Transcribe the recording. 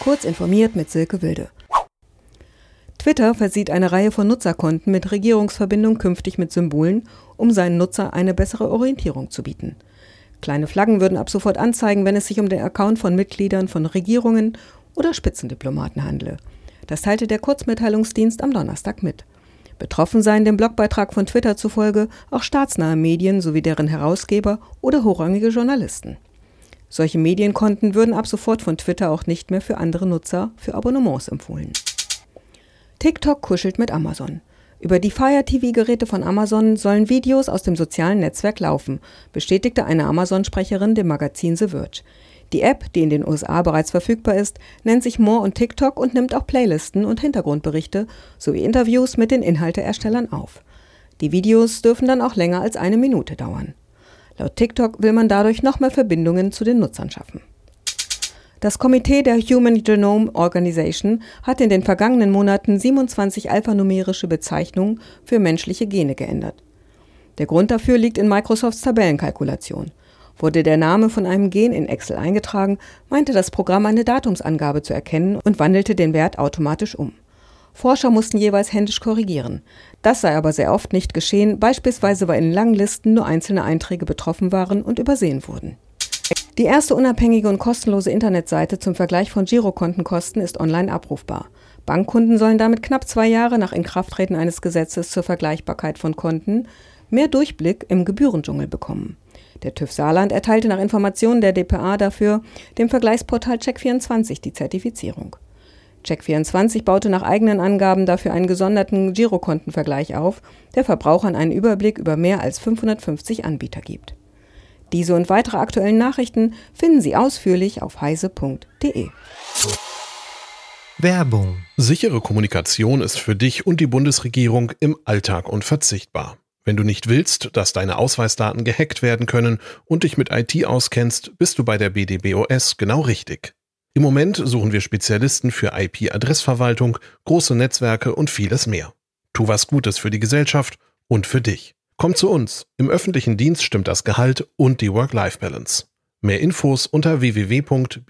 Kurz informiert mit Silke Wilde. Twitter versieht eine Reihe von Nutzerkonten mit Regierungsverbindung künftig mit Symbolen, um seinen Nutzer eine bessere Orientierung zu bieten. Kleine Flaggen würden ab sofort anzeigen, wenn es sich um den Account von Mitgliedern von Regierungen oder Spitzendiplomaten handle. Das teilte der Kurzmitteilungsdienst am Donnerstag mit. Betroffen seien dem Blogbeitrag von Twitter zufolge auch staatsnahe Medien sowie deren Herausgeber oder hochrangige Journalisten. Solche Medienkonten würden ab sofort von Twitter auch nicht mehr für andere Nutzer für Abonnements empfohlen. TikTok kuschelt mit Amazon. Über die Fire TV-Geräte von Amazon sollen Videos aus dem sozialen Netzwerk laufen, bestätigte eine Amazon-Sprecherin dem Magazin The Verge. Die App, die in den USA bereits verfügbar ist, nennt sich More und TikTok und nimmt auch Playlisten und Hintergrundberichte sowie Interviews mit den Inhalteerstellern auf. Die Videos dürfen dann auch länger als eine Minute dauern. Laut TikTok will man dadurch noch mehr Verbindungen zu den Nutzern schaffen. Das Komitee der Human Genome Organization hat in den vergangenen Monaten 27 alphanumerische Bezeichnungen für menschliche Gene geändert. Der Grund dafür liegt in Microsofts Tabellenkalkulation. Wurde der Name von einem Gen in Excel eingetragen, meinte das Programm eine Datumsangabe zu erkennen und wandelte den Wert automatisch um. Forscher mussten jeweils händisch korrigieren. Das sei aber sehr oft nicht geschehen, beispielsweise weil in langen Listen nur einzelne Einträge betroffen waren und übersehen wurden. Die erste unabhängige und kostenlose Internetseite zum Vergleich von Girokontenkosten ist online abrufbar. Bankkunden sollen damit knapp zwei Jahre nach Inkrafttreten eines Gesetzes zur Vergleichbarkeit von Konten mehr Durchblick im Gebührendschungel bekommen. Der TÜV Saarland erteilte nach Informationen der dpa dafür dem Vergleichsportal Check24 die Zertifizierung. Check24 baute nach eigenen Angaben dafür einen gesonderten Girokontenvergleich auf, der Verbrauchern einen Überblick über mehr als 550 Anbieter gibt. Diese und weitere aktuellen Nachrichten finden Sie ausführlich auf heise.de. Werbung. Sichere Kommunikation ist für dich und die Bundesregierung im Alltag unverzichtbar. Wenn du nicht willst, dass deine Ausweisdaten gehackt werden können und dich mit IT auskennst, bist du bei der BDBOS genau richtig. Im Moment suchen wir Spezialisten für IP-Adressverwaltung, große Netzwerke und vieles mehr. Tu was Gutes für die Gesellschaft und für dich. Komm zu uns. Im öffentlichen Dienst stimmt das Gehalt und die Work-Life-Balance. Mehr Infos unter www.bdbos.de.